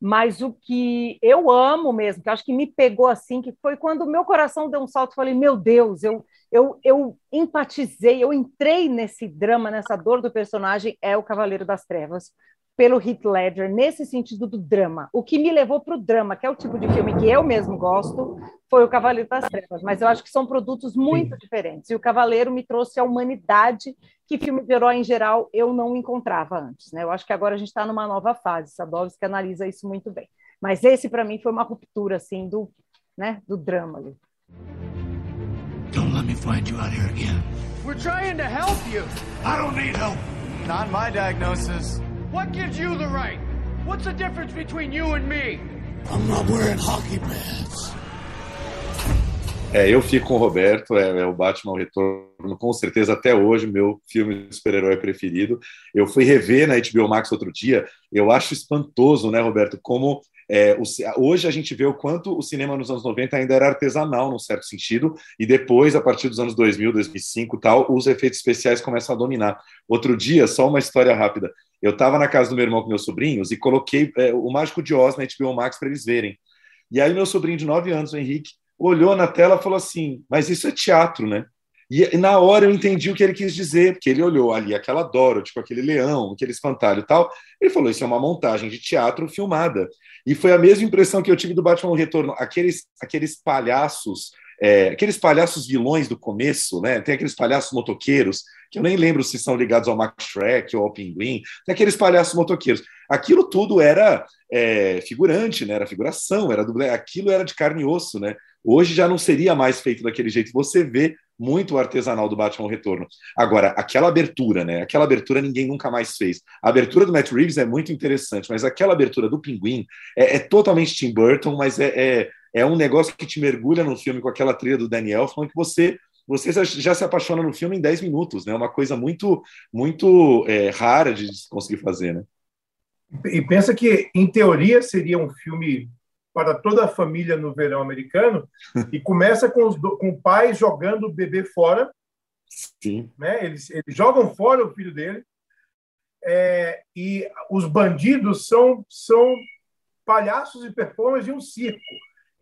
[SPEAKER 2] Mas o que eu amo mesmo, que acho que me pegou assim, que foi quando o meu coração deu um salto, falei, meu Deus, eu, eu, eu empatizei, eu entrei nesse drama, nessa dor do personagem, é o Cavaleiro das Trevas, pelo Heath Ledger nesse sentido do drama. O que me levou para o drama, que é o tipo de filme que eu mesmo gosto, foi o Cavaleiro das Trevas. Mas eu acho que são produtos muito Sim. diferentes. E o Cavaleiro me trouxe a humanidade que filme de herói em geral eu não encontrava antes. Né? Eu acho que agora a gente está numa nova fase. Sadovski analisa isso muito bem. Mas esse para mim foi uma ruptura assim do, né, do drama. Ali. Don't let me find you out here again. We're trying to help you. I don't need help. Not my diagnosis. What gives you the right? What's the difference between you and me? I'm not wearing hockey pads.
[SPEAKER 1] É, eu fico com o Roberto, é, é, o Batman Retorno, com certeza até hoje, meu filme de super-herói preferido. Eu fui rever na HBO Max outro dia, eu acho espantoso, né, Roberto, como é, o, hoje a gente vê o quanto o cinema nos anos 90 ainda era artesanal, num certo sentido, e depois, a partir dos anos 2000, 2005 tal, os efeitos especiais começam a dominar. Outro dia, só uma história rápida, eu estava na casa do meu irmão com meus sobrinhos e coloquei é, o Mágico de Oz na HBO Max para eles verem. E aí meu sobrinho de 9 anos, o Henrique, olhou na tela e falou assim, mas isso é teatro, né? E na hora eu entendi o que ele quis dizer, porque ele olhou ali aquela Dorothy, tipo aquele leão, aquele espantalho e tal. Ele falou: Isso é uma montagem de teatro filmada. E foi a mesma impressão que eu tive do Batman Retorno. Aqueles, aqueles palhaços, é, aqueles palhaços vilões do começo, né? Tem aqueles palhaços motoqueiros, que eu nem lembro se são ligados ao Max Shrek ou ao Pinguim. Tem aqueles palhaços motoqueiros. Aquilo tudo era é, figurante, né? Era figuração, era dublê. Aquilo era de carne e osso, né? Hoje já não seria mais feito daquele jeito. Você vê muito artesanal do Batman Retorno. Agora, aquela abertura, né? Aquela abertura ninguém nunca mais fez. A abertura do Matt Reeves é muito interessante, mas aquela abertura do Pinguim é, é totalmente Tim Burton, mas é, é, é, um negócio que te mergulha no filme com aquela trilha do Daniel, falando que você você já se apaixona no filme em 10 minutos, né? Uma coisa muito muito é, rara de conseguir fazer, né?
[SPEAKER 4] E pensa que, em teoria, seria um filme para toda a família no verão americano e começa com, os, com o pai jogando o bebê fora.
[SPEAKER 1] Sim.
[SPEAKER 4] Né? Eles, eles jogam fora o filho dele. É, e os bandidos são, são palhaços e performers de um circo.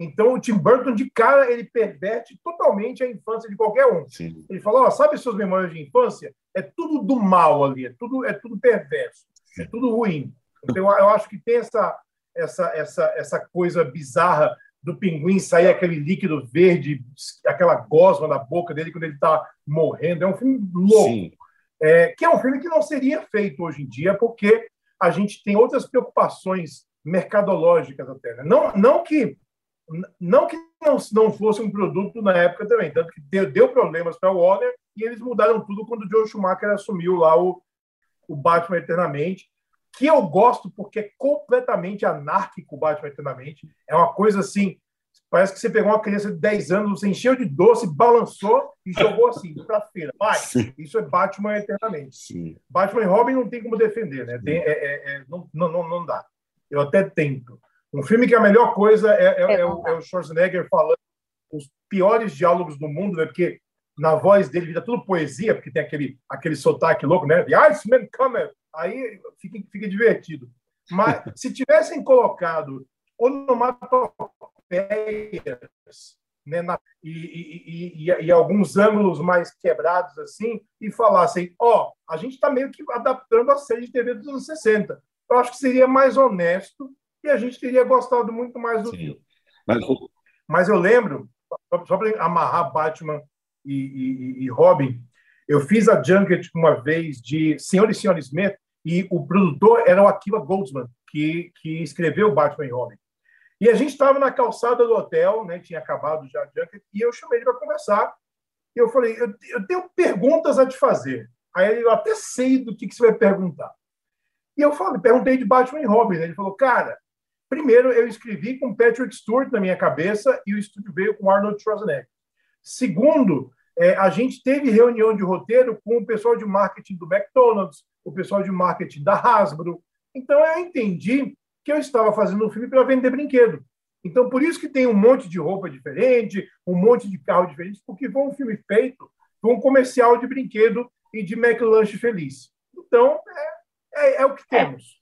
[SPEAKER 4] Então, o Tim Burton, de cara, ele perverte totalmente a infância de qualquer um.
[SPEAKER 1] Sim.
[SPEAKER 4] Ele fala: oh, sabe suas memórias de infância? É tudo do mal ali, é tudo, é tudo perverso, é tudo ruim. Então, eu acho que tem essa, essa, essa, essa coisa bizarra do pinguim sair aquele líquido verde, aquela gosma na boca dele quando ele está morrendo. É um filme louco. É, que é um filme que não seria feito hoje em dia, porque a gente tem outras preocupações mercadológicas até. Né? Não, não que não que não, não fosse um produto na época também, tanto que deu, deu problemas para o Warner e eles mudaram tudo quando o Joe Schumacher assumiu lá o, o Batman Eternamente que eu gosto porque é completamente anárquico o Batman Eternamente. É uma coisa assim, parece que você pegou uma criança de 10 anos, você encheu de doce, balançou e jogou assim, para feira. Vai, isso é Batman Eternamente. Sim. Batman e Robin não tem como defender, né? Tem, é, é, é, não, não, não dá. Eu até tento. Um filme que a melhor coisa é, é, é o, é o Schwarzenegger falando os piores diálogos do mundo, né? Porque na voz dele vira tudo poesia, porque tem aquele, aquele sotaque louco, né? The Iceman coming! Aí fica, fica divertido. Mas se tivessem colocado onomatopeias né, na, e, e, e, e, alguns ângulos mais quebrados assim, e falassem: ó, oh, a gente está meio que adaptando a série de TV dos anos 60. Eu acho que seria mais honesto e a gente teria gostado muito mais do Sim. filme. Mas... Mas eu lembro, só para amarrar Batman e, e, e, Robin, eu fiz a junket uma vez de Senhor e Senhora Smith e o produtor era o Akiva Goldsman, que, que escreveu Batman e Robin. E a gente estava na calçada do hotel, né, tinha acabado já a junket, e eu chamei ele para conversar. E eu falei, eu, eu, tenho perguntas a te fazer. Aí ele, eu até sei do que, que você vai perguntar. E eu falei, perguntei de Batman e Robin. Ele falou, cara, primeiro eu escrevi com Patrick Stewart na minha cabeça e o estúdio veio com Arnold Schwarzenegger. Segundo, é, a gente teve reunião de roteiro com o pessoal de marketing do McDonald's, o pessoal de marketing da Hasbro. Então eu entendi que eu estava fazendo um filme para vender brinquedo. Então por isso que tem um monte de roupa diferente, um monte de carro diferente, porque foi um filme feito com um comercial de brinquedo e de McLanche feliz. Então é, é, é o que é. temos.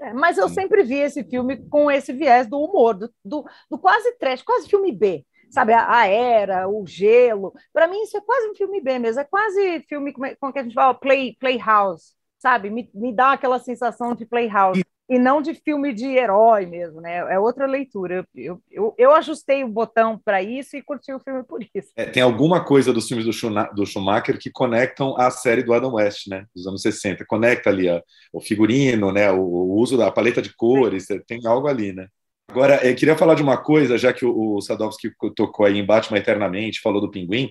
[SPEAKER 2] É, mas eu sempre vi esse filme com esse viés do humor, do, do, do quase trash, quase filme B sabe, a, a era, o gelo. Para mim, isso é quase um filme B mesmo, é quase filme, como, é, como que a gente fala, play, playhouse, sabe? Me, me dá aquela sensação de playhouse. E, e não de filme de herói mesmo, né? É outra leitura. Eu, eu, eu ajustei o botão para isso e curti o filme por isso.
[SPEAKER 1] É, tem alguma coisa dos filmes do, do Schumacher que conectam a série do Adam West, né? Dos anos 60. Conecta ali ó, o figurino, né? O, o uso da paleta de cores, tem algo ali, né? Agora, eu queria falar de uma coisa, já que o, Sadovski tocou aí em Batman Eternamente, falou do Pinguim,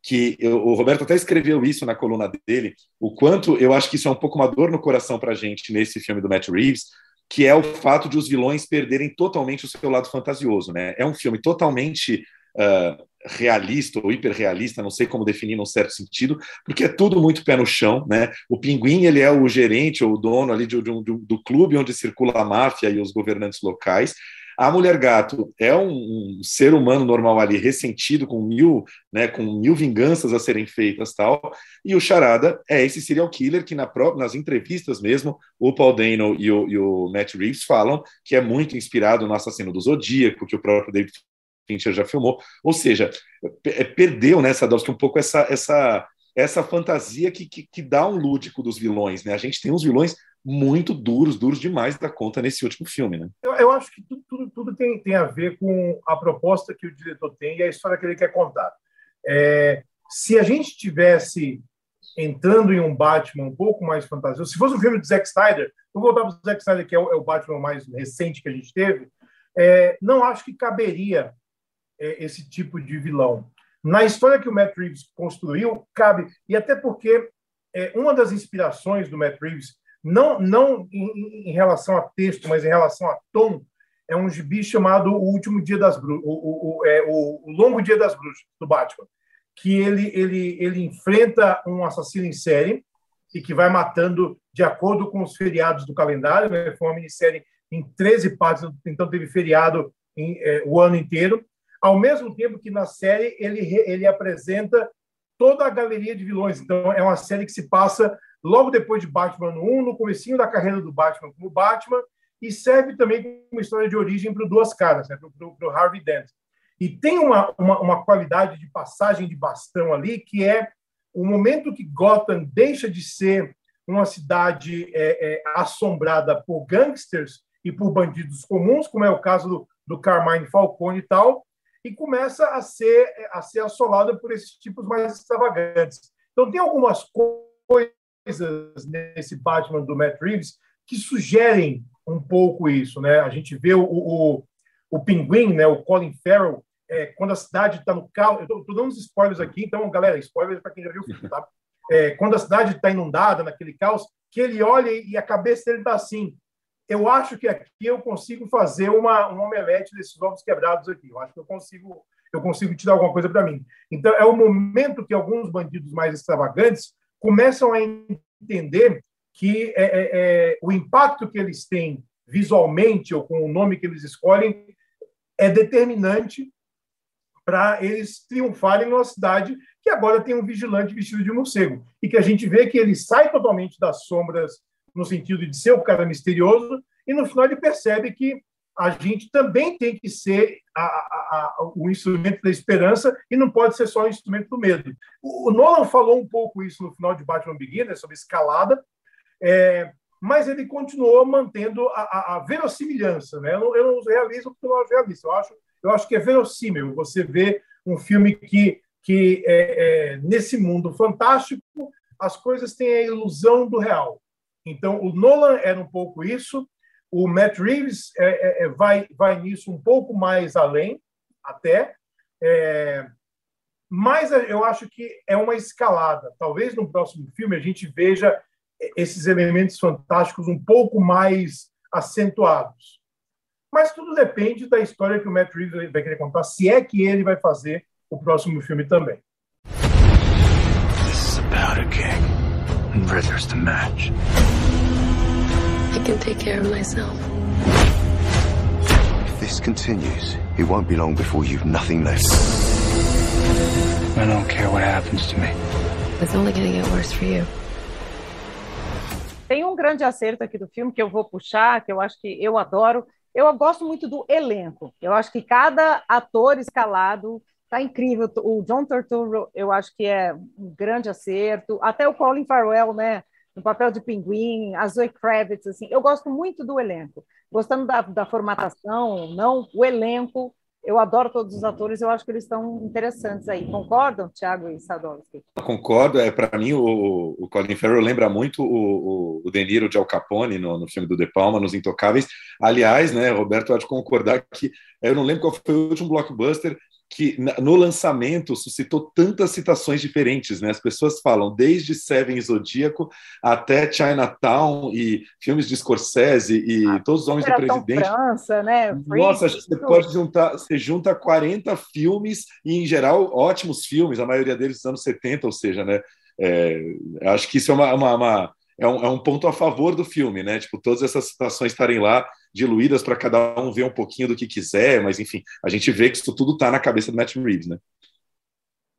[SPEAKER 1] que eu, o Roberto até escreveu isso na coluna dele, o quanto eu acho que isso é um pouco uma dor no coração para a gente nesse filme do Matt Reeves, que é o fato de os vilões perderem totalmente o seu lado fantasioso. Né? É um filme totalmente uh, realista ou hiperrealista, não sei como definir num certo sentido, porque é tudo muito pé no chão, né? O Pinguim, ele é o gerente ou o dono ali de, de, de, do clube onde circula a máfia e os governantes locais, a mulher gato é um, um, ser humano normal ali, ressentido, com mil, né, com mil vinganças a serem feitas tal. E o Charada é esse serial killer que na própria, nas entrevistas mesmo, o Paul Dano e o, e o Matt Reeves falam que é muito inspirado no assassino do Zodíaco, que o próprio David Fincher já filmou. Ou seja, é, perdeu nessa né, um pouco essa essa essa fantasia que, que, que dá um lúdico dos vilões, né? A gente tem uns vilões muito duros, duros demais da conta nesse último filme, né?
[SPEAKER 4] Eu, eu acho que tudo, tudo, tudo, tem, tem a ver com a proposta que o diretor tem e a história que ele quer contar. É, se a gente tivesse entrando em um Batman um pouco mais fantasioso, se fosse um filme do Zack Snyder, vou voltar para o Zack Snyder, que é o, é o, Batman mais recente que a gente teve, é, não acho que caberia é, esse tipo de vilão. Na história que o Matt Reeves construiu, cabe, e até porque é, uma das inspirações do Matt Reeves não, não em, em, relação a texto, mas em relação a tom, é um gibi chamado O Último Dia das o, o, o, é, o Longo Dia das Bruxas, do Batman, que ele, ele, ele enfrenta um assassino em série e que vai matando de acordo com os feriados do calendário. Né? Foi uma minissérie em 13 partes, então teve feriado em, é, o ano inteiro. Ao mesmo tempo que na série ele, ele apresenta toda a galeria de vilões. Então é uma série que se passa logo depois de Batman 1, no comecinho da carreira do Batman como Batman, e serve também como história de origem para o Duas Caras, né, para o Harvey Dent. E tem uma, uma, uma, qualidade de passagem de bastão ali, que é o momento que Gotham deixa de ser uma cidade é, é, assombrada por gangsters e por bandidos comuns, como é o caso do, do Carmine Falcone e tal, e começa a ser, a ser assolada por esses tipos mais extravagantes. Então, tem algumas coisas coisas nesse Batman do Matt Reeves que sugerem um pouco isso, né? A gente vê o, o, o Pinguim, né? O Colin Farrell, é, quando a cidade está no caos. Eu estou dando uns spoilers aqui, então, galera, spoilers para quem já viu tá? É, quando a cidade está inundada naquele caos, que ele olha e a cabeça dele está assim. Eu acho que aqui eu consigo fazer uma, um omelete desses ovos quebrados aqui. Eu acho que eu consigo, eu consigo tirar alguma coisa para mim. Então, é o momento que alguns bandidos mais extravagantes começam a entender que é, é, é, o impacto que eles têm visualmente ou com o nome que eles escolhem é determinante para eles triunfarem numa cidade que agora tem um vigilante vestido de morcego e que a gente vê que ele sai totalmente das sombras no sentido de ser o cara misterioso e no final ele percebe que a gente também tem que ser a, a, a, o instrumento da esperança e não pode ser só o instrumento do medo. O, o Nolan falou um pouco isso no final de Batman Begins, sobre escalada, é, mas ele continuou mantendo a, verossimilhança. Né? Eu, não, eu não realizo porque eu não realista. Eu acho, eu acho que é verossímil você ver um filme que, que é, é, nesse mundo fantástico, as coisas têm a ilusão do real. Então, o Nolan era um pouco isso, o Matt Reeves é, é, é vai, vai nisso um pouco mais além, até, é, mas eu acho que é uma escalada. Talvez no próximo filme a gente veja esses elementos fantásticos um pouco mais acentuados. Mas tudo depende da história que o Matt Reeves vai querer contar, se é que ele vai fazer o próximo filme também. This is about a king, and Ritter's the match. I can take care of myself. If this continues, it won't be long before you've nothing left. I don't care what happens to me. It's only going to get worse for you.
[SPEAKER 2] Tem um grande acerto aqui do filme que eu vou puxar, que eu acho que eu adoro. Eu gosto muito do elenco. Eu acho que cada ator escalado tá incrível. O John Turturro, eu acho que é um grande acerto. Até o Colin Farrell, né? No papel de pinguim, a Zoe Kravitz, assim. Eu gosto muito do elenco. Gostando da, da formatação, não o elenco eu adoro todos os atores, eu acho que eles estão interessantes aí. Concordam, Thiago e Sadowski?
[SPEAKER 1] Concordo. É, Para mim, o, o Colin Farrell lembra muito o, o, o De Niro de Al Capone no, no filme do De Palma, Nos Intocáveis. Aliás, né, Roberto, pode concordar que eu não lembro qual foi o último blockbuster que no lançamento suscitou tantas citações diferentes, né? As pessoas falam desde Seven Zodíaco até Chinatown e filmes de Scorsese e ah, todos os homens do presidente.
[SPEAKER 2] França, né?
[SPEAKER 1] Nossa, acho que você pode juntar, você junta 40 filmes e em geral ótimos filmes, a maioria deles dos anos 70, ou seja, né? É, acho que isso é uma, uma, uma é um, é um ponto a favor do filme, né? Tipo, todas essas citações estarem lá diluídas para cada um ver um pouquinho do que quiser, mas enfim, a gente vê que isso tudo está na cabeça do Matt Reeves, né?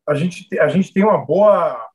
[SPEAKER 4] A gente, a gente tem uma boa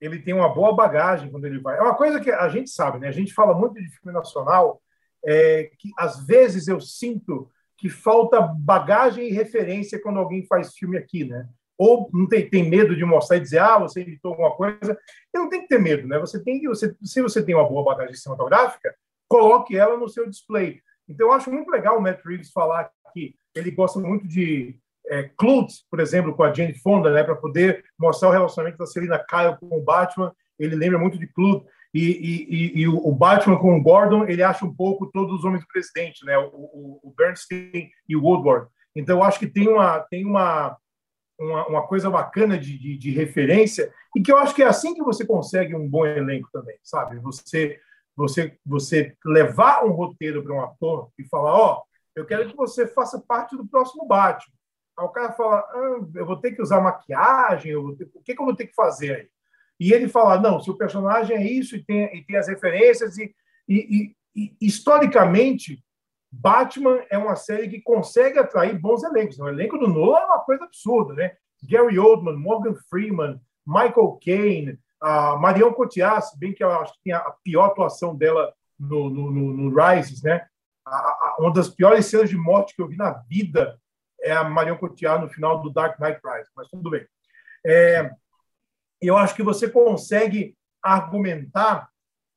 [SPEAKER 4] ele tem uma boa bagagem quando ele vai. É uma coisa que a gente sabe, né? A gente fala muito de filme nacional, é, que às vezes eu sinto que falta bagagem e referência quando alguém faz filme aqui, né? ou não tem, tem medo de mostrar e dizer, ah, você editou alguma coisa. E não tem que ter medo, né? Você tem você, se você tem uma boa bagagem cinematográfica, coloque ela no seu display. Então, eu acho muito legal o Matt Reeves falar que ele gosta muito de é, Clute, por exemplo, com a Jane Fonda, né, para poder mostrar o relacionamento da Selina Kyle com o Batman. Ele lembra muito de Clute. E, e, e, e, o Batman com o Gordon, ele acha um pouco todos os homens do presidente, né? O, o, o Bernstein e o Woodward. Então, eu acho que tem uma, tem uma, uma, uma coisa bacana de, de, de, referência e que eu acho que é assim que você consegue um bom elenco também, sabe? Você você você levar um roteiro para um ator e falar, ó, oh, eu quero que você faça parte do próximo Batman. Aí o cara fala, ah, eu vou ter que usar maquiagem, ter, o que, que eu vou ter que fazer aí? E ele fala, não, se o personagem é isso e tem, e tem as referências e, e, e historicamente Batman é uma série que consegue atrair bons elencos. O elenco do Nolan é uma coisa absurda, né? Gary Oldman, Morgan Freeman, Michael Caine, a Marion Cotillard, se bem que eu acho que tem a pior atuação dela no, no, no, no Rises, né? A, a, uma das piores cenas de morte que eu vi na vida é a Marion Cotillard no final do Dark Knight Rises, mas tudo bem. É, eu acho que você consegue argumentar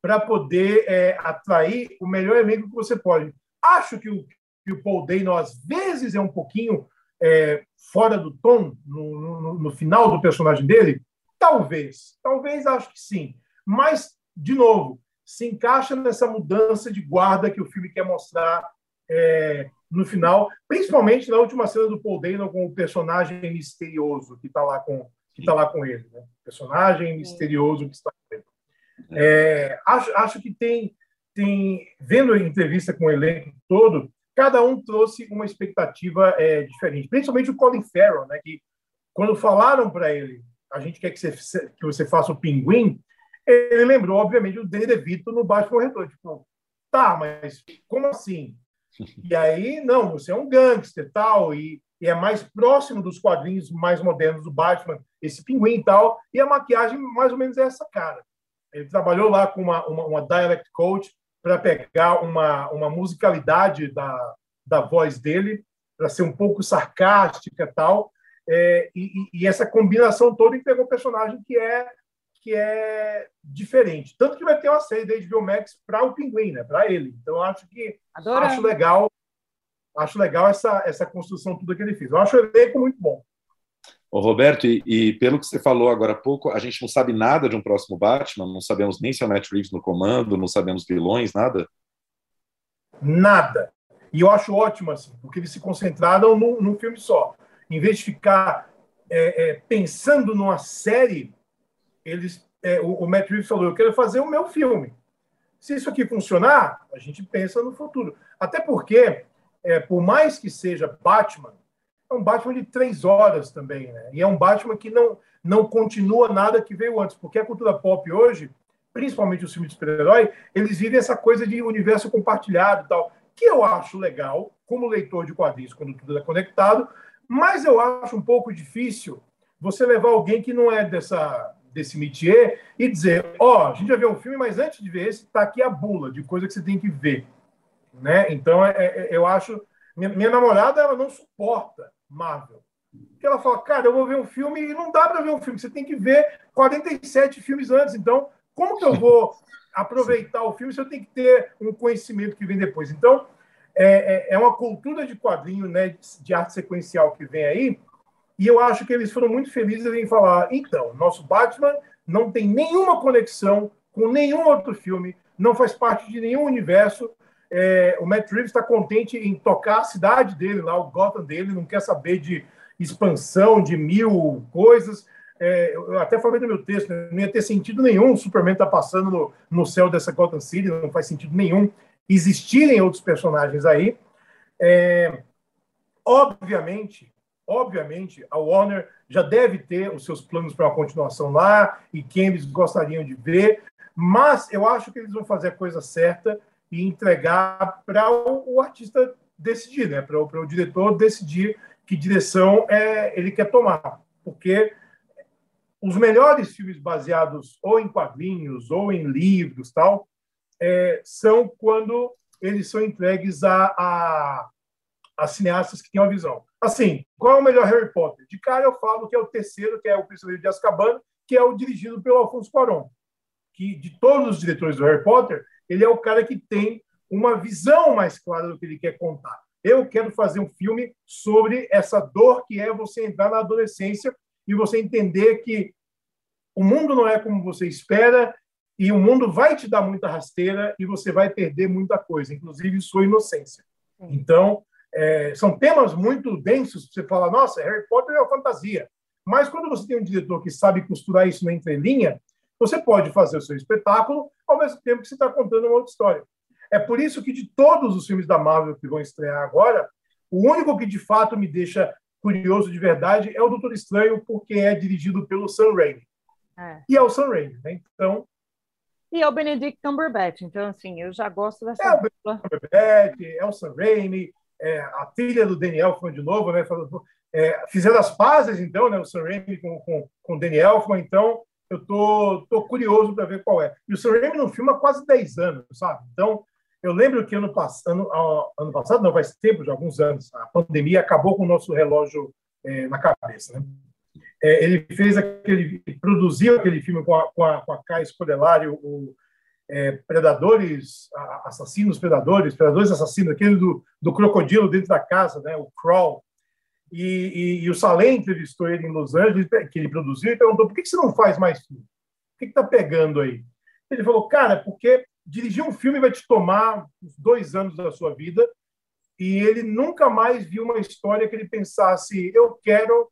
[SPEAKER 4] para poder é, atrair o melhor elenco que você pode. Acho que o, que o Paul Dano, às vezes, é um pouquinho é, fora do tom no, no, no, final do personagem dele. Talvez, talvez acho que sim. Mas, de novo, se encaixa nessa mudança de guarda que o filme quer mostrar é, no final, principalmente na última cena do Paul Dano com o personagem misterioso que está lá com que está lá com ele, né? personagem misterioso que está com ele. É, acho, acho que tem, tem, vendo a entrevista com o elenco todo, cada um trouxe uma expectativa é, diferente, principalmente o Colin Farrell, né, que quando falaram para ele, a gente quer que você, que você faça o pinguim, ele lembrou, obviamente, o Danny DeVito no Batman Retorno. Tipo, tá, mas como assim? E aí, não, você é um gangster tal, e, e é mais próximo dos quadrinhos mais modernos do Batman, esse pinguim e tal, e a maquiagem mais ou menos é essa cara. Ele trabalhou lá com uma, uma, uma dialect coach para pegar uma, uma musicalidade da, da voz dele, para ser um pouco sarcástica tal, é, e, e, essa combinação toda entregou um personagem que é que é diferente. Tanto que vai ter uma série da HBO Max para o Pinguim, né? Para ele. Então eu acho que Adorando. acho legal, acho legal essa essa construção tudo que ele fez. Eu acho o elenco muito bom.
[SPEAKER 1] Ô, Roberto, e, e, pelo que você falou agora há pouco, a gente não sabe nada de um próximo Batman, não sabemos nem se é o Matt Reeves no comando, não sabemos vilões, nada?
[SPEAKER 4] Nada. E eu acho ótimo, assim, porque eles se concentraram num, num filme só. Em vez de ficar é, é, pensando numa série, eles, é, o, o Matt Reeves falou: eu quero fazer o meu filme. Se isso aqui funcionar, a gente pensa no futuro. Até porque, é, por mais que seja Batman, é um Batman de três horas também, né? E é um Batman que não, não continua nada que veio antes, porque a cultura pop hoje, principalmente os filmes de super-herói, eles vivem essa coisa de universo compartilhado e tal, que eu acho legal, como leitor de quadrinhos, quando tudo é conectado, mas eu acho um pouco difícil você levar alguém que não é dessa desse métier e dizer, ó, oh, a gente já viu um filme, mas antes de ver esse, tá aqui a bula de coisa que você tem que ver, né? Então, é, é, eu acho... Minha, minha, namorada, ela não suporta Marvel. Porque ela fala, cara, eu vou ver um filme e não dá para ver um filme, você tem que ver 47 filmes antes. Então, como que eu vou aproveitar o filme se eu tenho que ter um conhecimento que vem depois? Então, é, é, é uma cultura de quadrinho, né, de arte sequencial que vem aí, e eu acho que eles foram muito felizes em falar: então, nosso Batman não tem nenhuma conexão com nenhum outro filme, não faz parte de nenhum universo. É, o Matt Reeves está contente em tocar a cidade dele lá, o Gotham dele, não quer saber de expansão, de mil coisas. É, eu até falei no meu texto, né, não ia ter sentido nenhum o Superman estar tá passando no, no céu dessa Gotham City, não faz sentido nenhum existirem outros personagens aí. É, obviamente, obviamente, a Warner já deve ter os seus planos para uma continuação lá e quem eles gostariam de ver, mas eu acho que eles vão fazer a coisa certa e entregar para o, o, artista decidir, né? para o diretor decidir que direção é, ele quer tomar, porque os melhores filmes baseados ou em quadrinhos ou em livros tal é, são quando eles são entregues a, a, a cineastas que têm uma visão. Assim, qual é o melhor Harry Potter? De cara eu falo que é o terceiro, que é o Prisioneiro de Azkaban, que é o dirigido pelo Alfonso Cuarón. Que de todos os diretores do Harry Potter, ele é o cara que tem uma visão mais clara do que ele quer contar. Eu quero fazer um filme sobre essa dor que é você entrar na adolescência e você entender que o mundo não é como você espera e o mundo vai te dar muita rasteira e você vai perder muita coisa, inclusive sua inocência. Então, é, são temas muito densos. Você fala, nossa, Harry Potter é uma fantasia. Mas quando você tem um diretor que sabe costurar isso na entrelinha, você pode fazer o seu espetáculo ao mesmo tempo que você está contando uma outra história. É por isso que de todos os filmes da Marvel que vão estrear agora, o único que de fato me deixa curioso de verdade é o Doutor Estranho, porque é dirigido pelo Sam Raimi. É. E é o Sam Raimi, né? Então.
[SPEAKER 2] E é o Benedict Cumberbatch, então assim, eu já gosto dessa.
[SPEAKER 4] É o Benedict Cumberbatch, é o Sam Raimi, é, a filha do Daniel foi de novo, né? É, fizeram as pazes, então, né? O Sam Raimi com, com, com o Daniel foi, então eu tô, tô curioso para ver qual é. E o Sam Raimi não filma há quase 10 anos, sabe? Então, eu lembro que ano, ano, ano passado, não, faz tempo, de alguns anos, a pandemia acabou com o nosso relógio é, na cabeça, né? É, ele fez aquele, produziu aquele filme com a, com a, com a Kai Scodelari, o, é, predadores, assassinos predadores, predadores assassinos, aquele do, do crocodilo dentro da casa, né, o Crawl. E, e, e, o Salem entrevistou ele em Los Angeles, que ele produziu, e perguntou por que, você não faz mais filme? O que está pegando aí? Ele falou, cara, porque dirigir um filme vai te tomar dois anos da sua vida e ele nunca mais viu uma história que ele pensasse, eu quero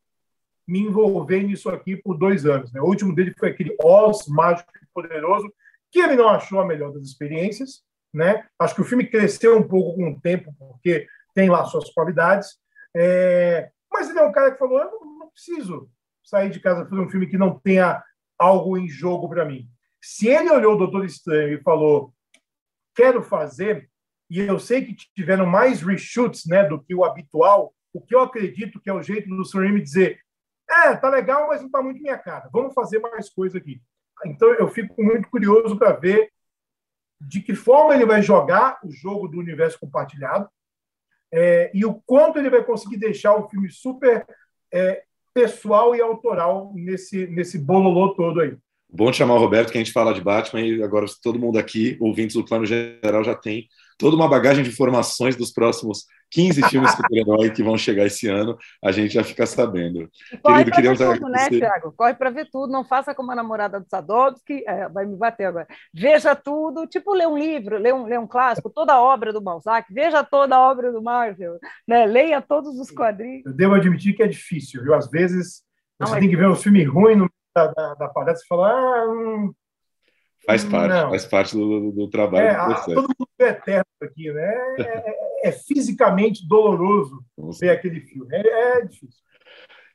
[SPEAKER 4] me envolver nisso aqui por dois anos. Né? O último dele foi aquele Oz, Mágico e Poderoso, que ele não achou a melhor das experiências, né? Acho que o filme cresceu um pouco com o tempo, porque tem lá suas qualidades. É... Mas ele é um cara que falou: eu não preciso sair de casa fazer um filme que não tenha algo em jogo para mim. Se ele olhou o Doutor Estranho e falou: quero fazer, e eu sei que tiveram mais reshoots né, do que o habitual, o que eu acredito que é o jeito do Sam Raimi dizer: é, tá legal, mas não tá muito minha cara. Vamos fazer mais coisa aqui. Então eu fico muito curioso para ver de que forma ele vai jogar o jogo do universo compartilhado é, e o quanto ele vai conseguir deixar o filme super é, pessoal e autoral nesse, nesse bololô todo aí.
[SPEAKER 1] Bom te chamar o Roberto, que a gente fala de Batman e agora todo mundo aqui, ouvintes do Plano Geral, já tem toda uma bagagem de informações dos próximos 15 filmes super-herói que vão chegar esse ano, a gente já fica sabendo.
[SPEAKER 2] corre Querido, queríamos ver tudo, né, Thiago? Corre para ver tudo, não faça como a namorada do Sadovski, é, vai me bater agora. Veja tudo, tipo ler um livro, ler um, ler um clássico, toda a obra do Balzac, veja toda a obra do Marvel, né? leia todos os quadrinhos.
[SPEAKER 4] Eu devo admitir que é difícil, viu? Às vezes você não, tem é... que ver um filme ruim no da, da, da palestra e falar. Ah, hum,
[SPEAKER 1] faz parte, não. faz parte do, do trabalho é, do
[SPEAKER 4] Todo mundo é eterno aqui, né? É, é, é fisicamente doloroso ver aquele filme. É, é, difícil.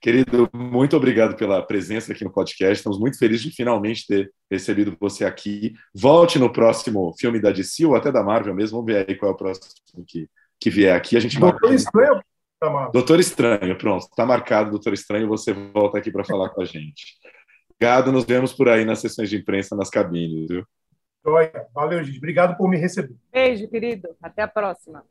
[SPEAKER 1] Querido, muito obrigado pela presença aqui no podcast. Estamos muito felizes de finalmente ter recebido você aqui. Volte no próximo filme da DC ou até da Marvel mesmo. Vamos ver aí qual é o próximo que, que vier aqui. A gente
[SPEAKER 4] Doutor. Estranho.
[SPEAKER 1] Doutor Estranho, pronto. Está marcado, Doutor Estranho. Você volta aqui para falar com a gente. Obrigado, nos vemos por aí nas sessões de imprensa, nas cabines, viu?
[SPEAKER 4] Valeu, gente. Obrigado por me receber.
[SPEAKER 2] Beijo, querido. Até a próxima.